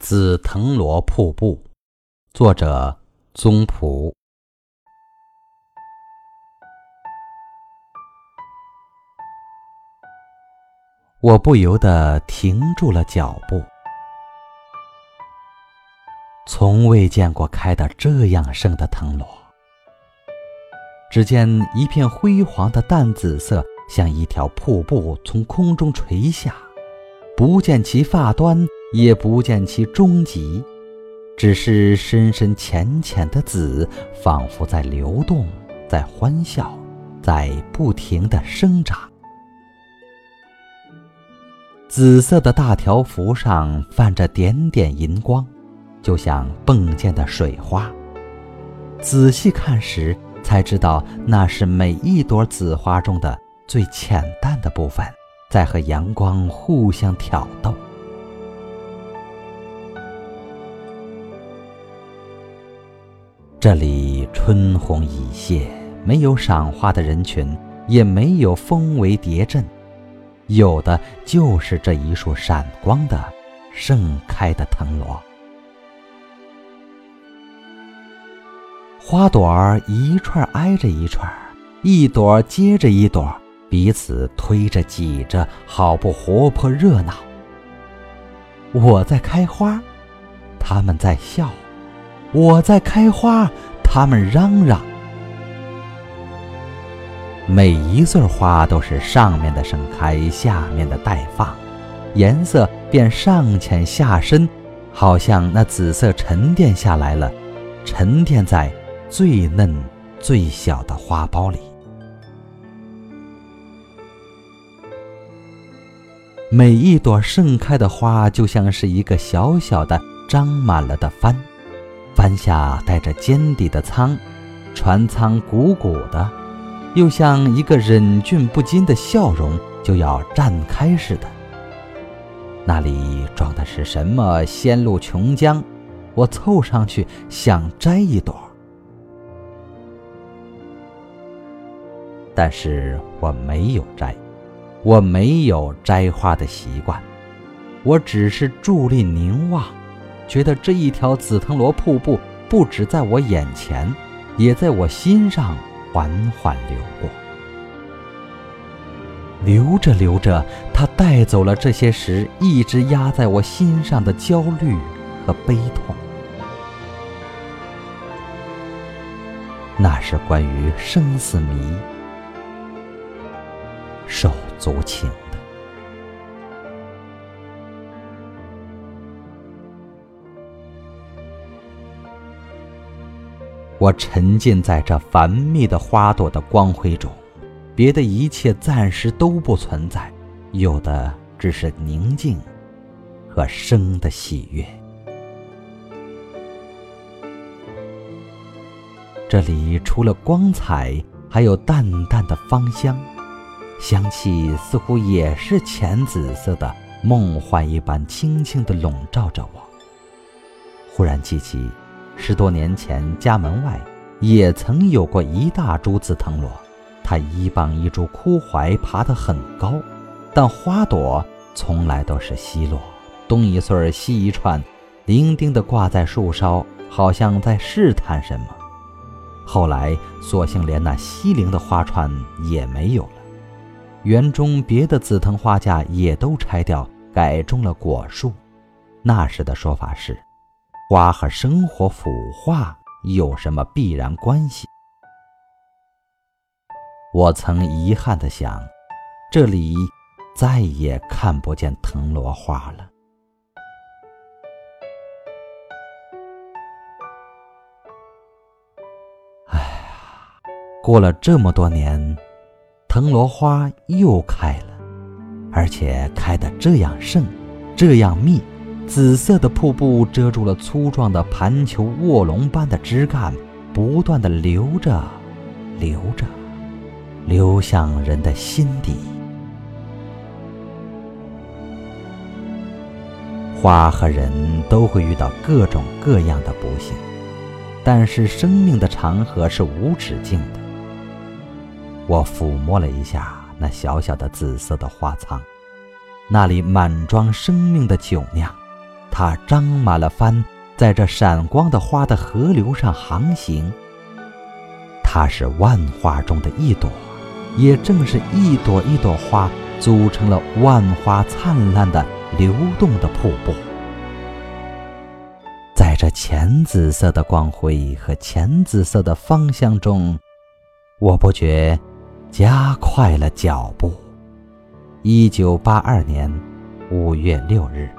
紫藤萝瀑布，作者宗璞。我不由得停住了脚步，从未见过开得这样盛的藤萝。只见一片辉煌的淡紫色，像一条瀑布从空中垂下，不见其发端。也不见其终极，只是深深浅浅的紫，仿佛在流动，在欢笑，在不停的生长。紫色的大条幅上泛着点点银光，就像迸溅的水花。仔细看时，才知道那是每一朵紫花中的最浅淡的部分，在和阳光互相挑逗。这里春红已谢，没有赏花的人群，也没有蜂围蝶阵，有的就是这一束闪光的盛开的藤萝。花朵儿一串挨着一串，一朵接着一朵，彼此推着挤着，好不活泼热闹。我在开花，他们在笑。我在开花，他们嚷嚷。每一穗花都是上面的盛开，下面的待放，颜色便上浅下深，好像那紫色沉淀下来了，沉淀在最嫩、最小的花苞里。每一朵盛开的花，就像是一个小小的张满了的帆。帆下带着尖底的舱，船舱鼓鼓的，又像一个忍俊不禁的笑容就要绽开似的。那里装的是什么仙露琼浆？我凑上去想摘一朵，但是我没有摘，我没有摘花的习惯，我只是伫立凝望。觉得这一条紫藤萝瀑布不止在我眼前，也在我心上缓缓流过。流着流着，它带走了这些时一直压在我心上的焦虑和悲痛。那是关于生死谜，手足情。我沉浸在这繁密的花朵的光辉中，别的一切暂时都不存在，有的只是宁静和生的喜悦。这里除了光彩，还有淡淡的芳香，香气似乎也是浅紫色的梦幻一般，轻轻地笼罩着我。忽然记起。十多年前，家门外也曾有过一大株紫藤萝，它一傍一株枯槐，爬得很高，但花朵从来都是稀落，东一穗儿西一串，伶仃地挂在树梢，好像在试探什么。后来，索性连那稀零的花串也没有了，园中别的紫藤花架也都拆掉，改种了果树。那时的说法是。花和生活腐化有什么必然关系？我曾遗憾地想，这里再也看不见藤萝花了。哎，过了这么多年，藤萝花又开了，而且开得这样盛，这样密。紫色的瀑布遮住了粗壮的盘球卧龙般的枝干，不断的流着，流着，流向人的心底。花和人都会遇到各种各样的不幸，但是生命的长河是无止境的。我抚摸了一下那小小的紫色的花舱，那里满装生命的酒酿。它张满了帆，在这闪光的花的河流上航行。它是万花中的一朵，也正是一朵一朵花组成了万花灿烂的流动的瀑布。在这浅紫色的光辉和浅紫色的芳香中，我不觉加快了脚步。一九八二年五月六日。